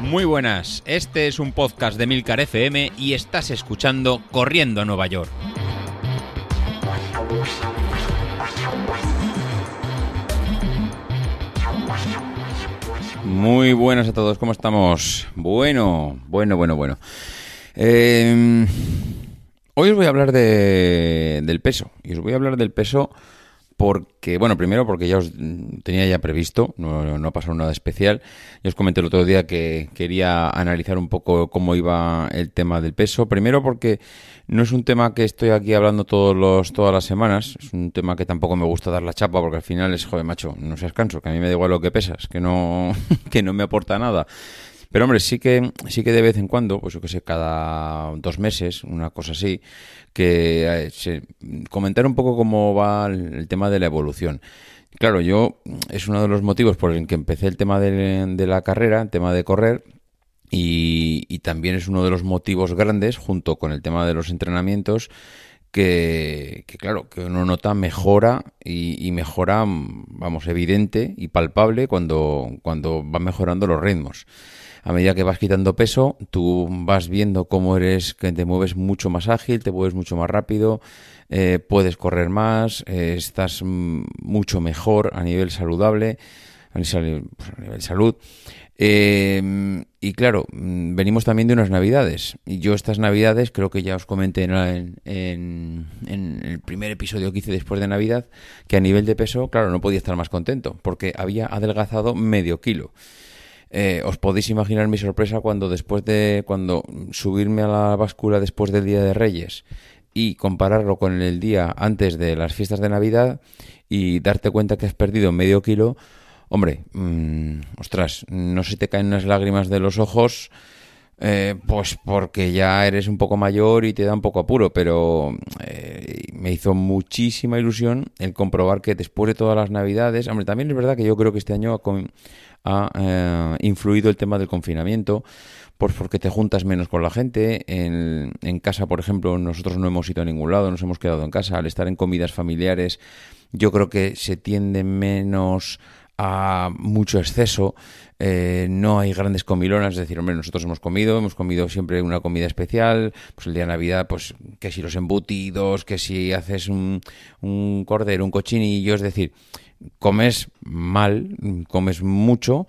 Muy buenas, este es un podcast de Milcar FM y estás escuchando Corriendo a Nueva York. Muy buenas a todos, ¿cómo estamos? Bueno, bueno, bueno, bueno. Eh, hoy os voy a hablar de, del peso. Y os voy a hablar del peso porque, bueno, primero porque ya os tenía ya previsto, no, no ha pasado nada especial. Ya os comenté el otro día que quería analizar un poco cómo iba el tema del peso. Primero porque no es un tema que estoy aquí hablando todos los, todas las semanas. Es un tema que tampoco me gusta dar la chapa porque al final es, joder, macho, no seas canso, que a mí me da igual lo que pesas, que no, que no me aporta nada. Pero hombre, sí que, sí que de vez en cuando, pues yo que sé, cada dos meses, una cosa así, que eh, comentar un poco cómo va el, tema de la evolución. Claro, yo es uno de los motivos por el que empecé el tema de, la carrera, el tema de correr, y, también es uno de los motivos grandes, junto con el tema de los entrenamientos, que, claro, que uno nota mejora y, mejora, vamos, evidente y palpable cuando, cuando va mejorando los ritmos a medida que vas quitando peso, tú vas viendo cómo eres, que te mueves mucho más ágil, te mueves mucho más rápido, eh, puedes correr más, eh, estás mucho mejor a nivel saludable, a nivel, pues, salud. Em, y claro, mm, venimos también de unas navidades. Y yo estas navidades, creo que ya os comenté en, en, el primer episodio que hice después de Navidad, que a nivel de peso, claro, no podía estar más contento, porque había adelgazado medio kilo. Eh, os podéis imaginar mi sorpresa cuando después de cuando subirme a la báscula después del Día de Reyes y compararlo con el día antes de las fiestas de Navidad y darte cuenta que has perdido medio kilo, hombre, mm, ostras, no se te caen unas lágrimas de los ojos. Eh, pues porque ya eres un poco mayor y te da un poco apuro, pero eh, me hizo muchísima ilusión el comprobar que después de todas las navidades, hombre, también es verdad que yo creo que este año ha eh, influido el tema del confinamiento, pues porque te juntas menos con la gente. En, en, casa, por ejemplo, nosotros no hemos ido a ningún lado, nos hemos quedado en casa. Al estar en comidas familiares, yo creo que se tiende menos a mucho exceso. Eh, no hay grandes comilonas, es decir, hombre, nosotros hemos comido, hemos comido siempre una comida especial, pues el día de Navidad, pues que si los embutidos, que si haces un, un cordero, un cochinillo, es decir, comes mal, comes mucho,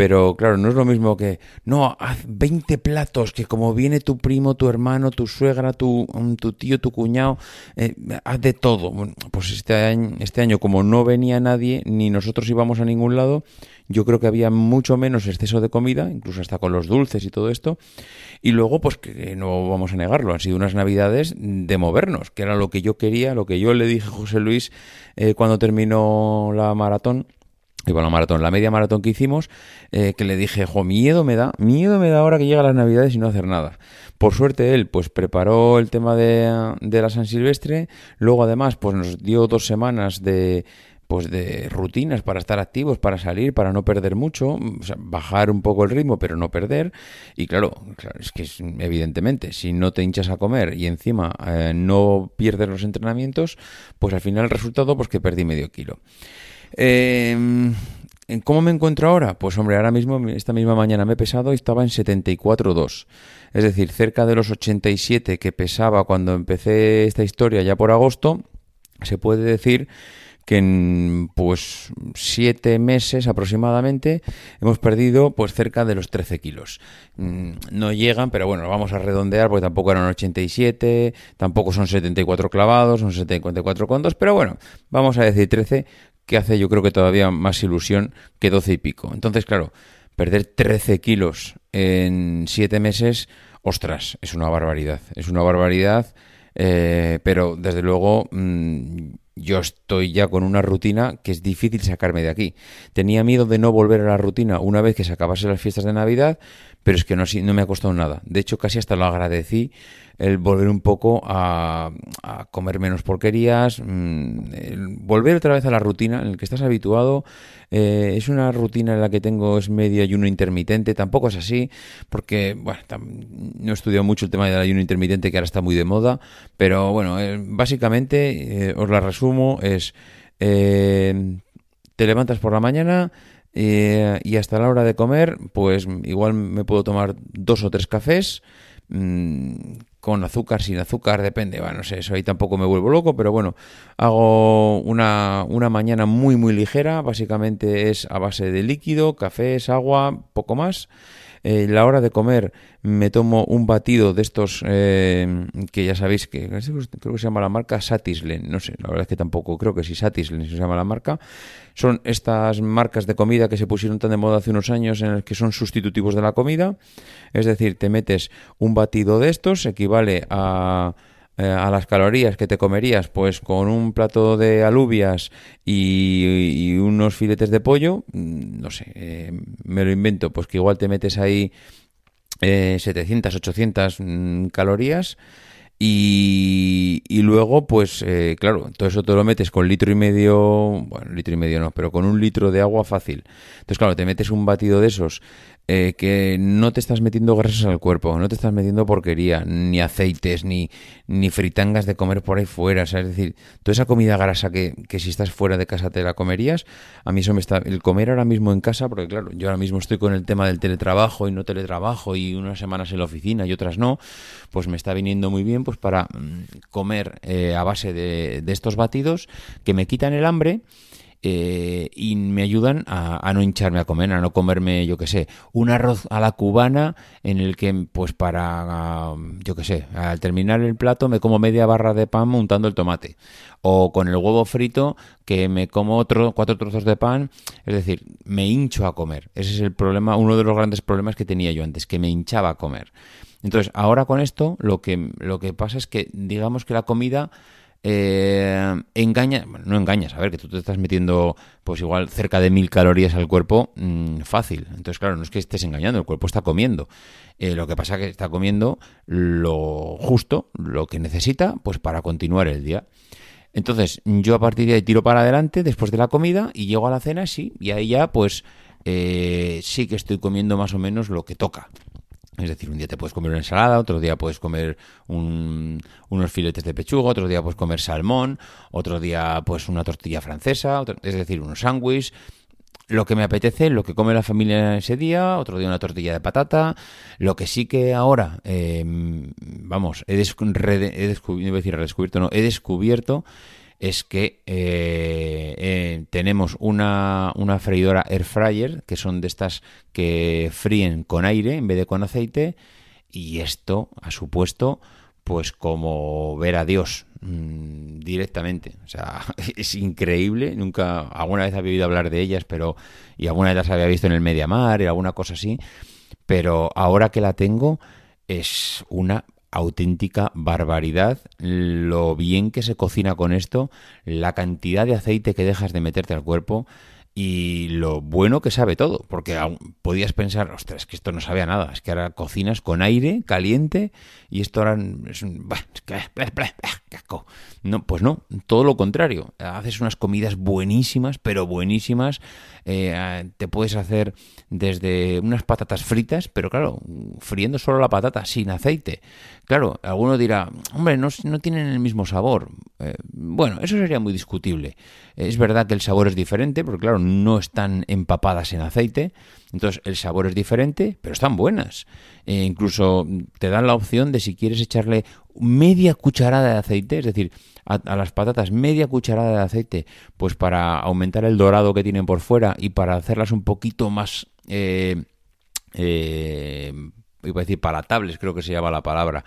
pero claro, no es lo mismo que, no, haz 20 platos, que como viene tu primo, tu hermano, tu suegra, tu, mm, tu tío, tu cuñado, eh, haz de todo. pues este año, este año, como no venía nadie, ni nosotros íbamos a ningún lado, yo creo que había mucho menos exceso de comida, incluso hasta con los dulces y todo esto. Y luego, pues que no vamos a negarlo, han sido unas navidades de movernos, que era lo que yo quería, lo que yo le dije a José Luis eh, cuando terminó la maratón y la maratón, la media maratón que hicimos, eh, que le dije, jo, miedo me da, miedo me da ahora que llega las navidades y no hacer nada. Por suerte él, pues preparó el tema de, de la San Silvestre, luego además, pues nos dio dos semanas de pues de rutinas para estar activos, para salir, para no perder mucho, bajar un poco el ritmo, pero no perder. Y claro, es que evidentemente, si no te hinchas a comer y encima eh, no pierdes los entrenamientos, pues al final el resultado, pues que perdí medio kilo. Eh, ¿Cómo me encuentro ahora? Pues hombre, ahora mismo, esta misma mañana me he pesado y estaba en 74,2. Es decir, cerca de los 87 que pesaba cuando empecé esta historia ya por agosto, se puede decir que en pues siete meses aproximadamente hemos perdido pues cerca de los 13 kilos. Mm, no llegan, pero bueno, vamos a redondear porque tampoco eran 87, tampoco son 74 clavados, son 74 condos, pero bueno, vamos a decir 13 que hace yo creo que todavía más ilusión que 12 y pico. Entonces, claro, perder 13 kilos en 7 meses, ostras, es una barbaridad. Es una barbaridad, eh, pero desde luego mm, yo estoy ya con una rutina que es difícil sacarme de aquí. Tenía miedo de no volver a la rutina una vez que se acabase las fiestas de Navidad, pero es que no, no me ha costado nada. De hecho, casi hasta lo agradecí el volver un poco a, comer menos porquerías, mm, volver otra vez a la rutina en la que estás habituado. Eh, es una rutina en la que tengo es medio ayuno intermitente, tampoco es así, porque bueno, no he estudiado mucho el tema del ayuno intermitente que ahora está muy de moda, pero bueno, eh, básicamente, eh, os la resumo, es te levantas por la mañana, eh, y hasta la hora de comer, pues igual me puedo tomar dos o tres cafés mm, con azúcar, sin azúcar, depende, bueno, no sé, eso ahí tampoco me vuelvo loco, pero bueno, hago una, una mañana muy muy ligera, básicamente es a base de líquido, cafés, agua, poco más. Eh, la hora de comer me tomo un batido de estos eh, que ya sabéis que creo que se llama la marca Satislen, no sé, la verdad es que tampoco creo que sí Satislen se llama la marca. Son estas marcas de comida que se pusieron tan de moda hace unos años en las que son sustitutivos de la comida, es decir, te metes un batido de estos, equivale a eh, a las calorías que te comerías, pues con un plato de alubias y, unos filetes de pollo, mm, no sé, eh, me lo invento, pues que igual te metes ahí 700, eh, 800 mm, calorías. Y, y, luego, pues eh, claro, todo eso te lo metes con litro y medio, bueno, litro y medio no, pero con un litro de agua fácil. Entonces, claro, te metes un batido de esos eh, que no te estás metiendo grasas al cuerpo, no te estás metiendo porquería, ni aceites, ni, ni fritangas de comer por ahí fuera. es decir, toda esa comida grasa que, que, si estás fuera de casa te la comerías, a mí eso me está... El comer ahora mismo en casa, porque claro, yo ahora mismo estoy con el tema del teletrabajo y no teletrabajo y unas semanas en la oficina y otras no, pues me está viniendo muy bien pues para mm, comer eh, a base de, de estos batidos que me quitan el hambre eh, y me ayudan a, no hincharme a comer, a no comerme, yo que sé, un arroz a la cubana en el que, pues para, yo que sé, al terminar el plato me como media barra de pan montando el tomate. O con el huevo frito que me como otro, cuatro trozos de pan. Es decir, me hincho a comer. Ese es el problema, uno de los grandes problemas que tenía yo antes, que me hinchaba a comer. Entonces, ahora con esto, lo que, lo que pasa es que, digamos que la comida eh, engaña, bueno, no engañas, a ver, que tú te estás metiendo pues igual cerca de mil calorías al cuerpo mm, fácil. Entonces, claro, no es que estés engañando, el cuerpo está comiendo. Eh, lo que pasa es que está comiendo lo justo, lo que necesita, pues para continuar el día. Entonces, yo a partir de ahí tiro para adelante después de la comida y llego a la cena, sí, y ahí ya pues eh, sí que estoy comiendo más o menos lo que toca. Es decir, un día te puedes comer una ensalada, otro día puedes comer unos filetes de pechuga, otro día puedes comer salmón, otro día pues una tortilla francesa, es decir, unos sándwiches, lo que me apetece, lo que come la familia ese día, otro día una tortilla de patata, lo que sí que ahora, em, vamos, he, descubierto, decir redescubierto, no, he descubierto es que eh, eh, tenemos una, una, freidora air fryer, que son de estas que fríen con aire en vez de con aceite, y esto ha supuesto pues como ver a Dios mm, directamente. O sea, es increíble. Nunca, alguna vez había oído hablar de ellas, pero y alguna vez las había visto en el Mediamar y alguna cosa así. Pero ahora que la tengo, es una auténtica barbaridad lo bien que se cocina con esto, la cantidad de aceite que dejas de meterte al cuerpo y lo bueno que sabe todo, porque podías pensar, ostras, que esto no sabe a nada, es que ahora cocinas con aire caliente y esto ahora es un... No, pues no, todo lo contrario, haces unas comidas buenísimas, pero buenísimas, eh, te puedes hacer desde unas patatas fritas, pero claro, friendo solo la patata, sin aceite. Claro, alguno dirá, hombre, no, tienen el mismo sabor. Eh, bueno, eso sería muy discutible. Es verdad que el sabor es diferente, porque claro, no están empapadas en aceite, entonces el sabor es diferente, pero están buenas. E incluso te dan la opción de si quieres echarle media cucharada de aceite, es decir, a, las patatas media cucharada de aceite, pues para aumentar el dorado que tienen por fuera y para hacerlas un poquito más... Eh, eh, iba a decir palatables, creo que se llama la palabra,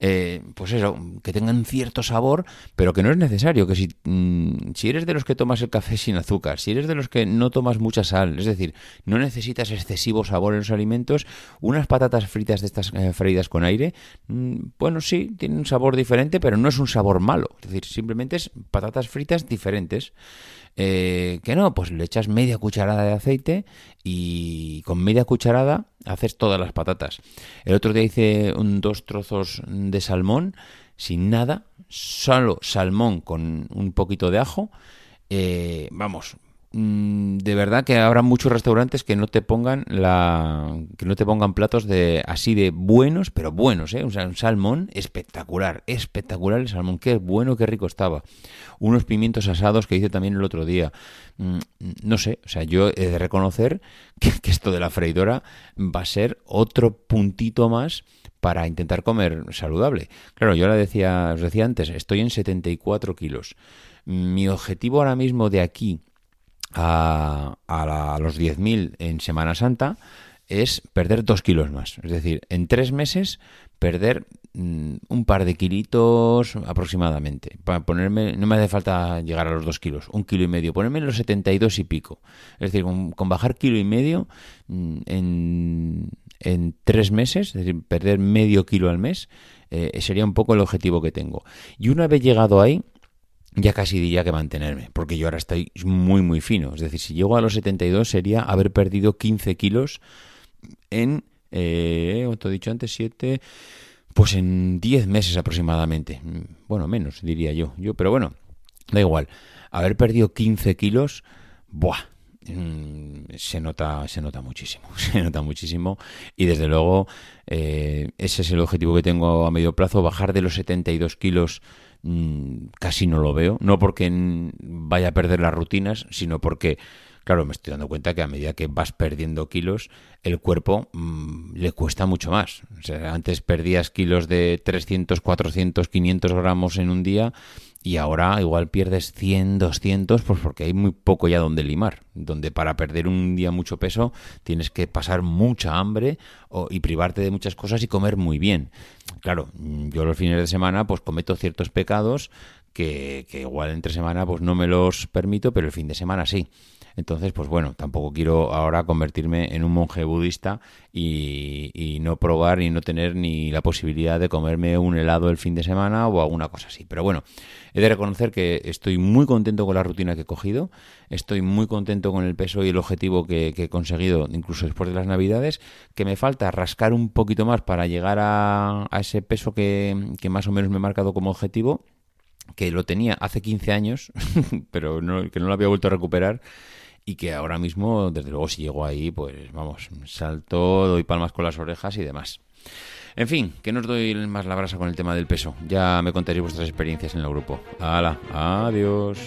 eh, pues eso, que tengan cierto sabor, pero que no es necesario, que si, mm, si eres de los que tomas el café sin azúcar, si eres de los que no tomas mucha sal, es decir, no necesitas excesivo sabor en los alimentos, unas patatas fritas de estas eh, freídas con aire, mm, bueno, sí, tienen un sabor diferente, pero no es un sabor malo, es decir, simplemente es patatas fritas diferentes. Eh, que no, pues le echas media cucharada de aceite y con media cucharada haces todas las patatas. El otro día hice un, dos trozos de salmón sin nada, solo salmón con un poquito de ajo. Eh, vamos, de verdad que habrá muchos restaurantes que no te pongan la que no te pongan platos de así de buenos pero buenos ¿eh? o sea un salmón espectacular espectacular el salmón qué bueno qué rico estaba unos pimientos asados que hice también el otro día mm, no sé o sea yo he de reconocer que, esto de la freidora va a ser otro puntito más para intentar comer saludable. Claro, yo ahora decía, os decía antes, estoy en 74 kilos. Mi objetivo ahora mismo de aquí a, a, los 10.000 en Semana Santa es perder 2 kilos más. Es decir, en tres meses perder mm, un par de kilitos aproximadamente. Para ponerme, no me hace falta llegar a los 2 kilos, un kilo y medio, ponerme los 72 y pico. Es decir, con, con bajar kilo y medio mm, en en tres meses, es decir, perder medio kilo al mes, eh, sería un poco el objetivo que tengo. Y una vez llegado ahí, ya casi diría que mantenerme, porque yo ahora estoy muy, muy fino. Es decir, si llego a los 72 sería haber perdido 15 kilos en, eh, he dicho antes, 7, pues en 10 meses aproximadamente. Bueno, menos, diría yo. yo pero bueno, da igual. Haber perdido 15 kilos, ¡buah! Mm, se nota se nota muchísimo se nota muchísimo y desde luego eh, ese es el objetivo que tengo a medio plazo bajar de los 72 kilos mm, casi no lo veo. No porque vaya a perder las rutinas sino porque claro me estoy dando cuenta que a medida que vas perdiendo kilos el cuerpo mm, le cuesta mucho más. O sea, antes perdías kilos de 300 400 500 gramos en un día y ahora igual pierdes 100, 200, pues porque hay muy poco ya donde limar, donde para perder un día mucho peso tienes que pasar mucha hambre y privarte de muchas cosas y comer muy bien. Claro, yo los fines de semana pues cometo ciertos pecados que, que igual entre semana pues no me los permito, pero el fin de semana sí. Entonces, pues bueno, tampoco quiero ahora convertirme en un monje budista y, no probar y no tener ni la posibilidad de comerme un helado el fin de semana o alguna cosa así. Pero bueno, he de reconocer que estoy muy contento con la rutina que he cogido, estoy muy contento con el peso y el objetivo que, he conseguido incluso después de las navidades, que me falta rascar un poquito más para llegar a, ese peso que, que más o menos me he marcado como objetivo que lo tenía hace 15 años, pero no, que no lo había vuelto a recuperar y que ahora mismo, desde luego, si llego ahí, pues vamos, salto, doy palmas con las orejas y demás. En fin, que no os doy más la brasa con el tema del peso. Ya me contaréis vuestras experiencias en el grupo. ¡Hala! ¡Adiós!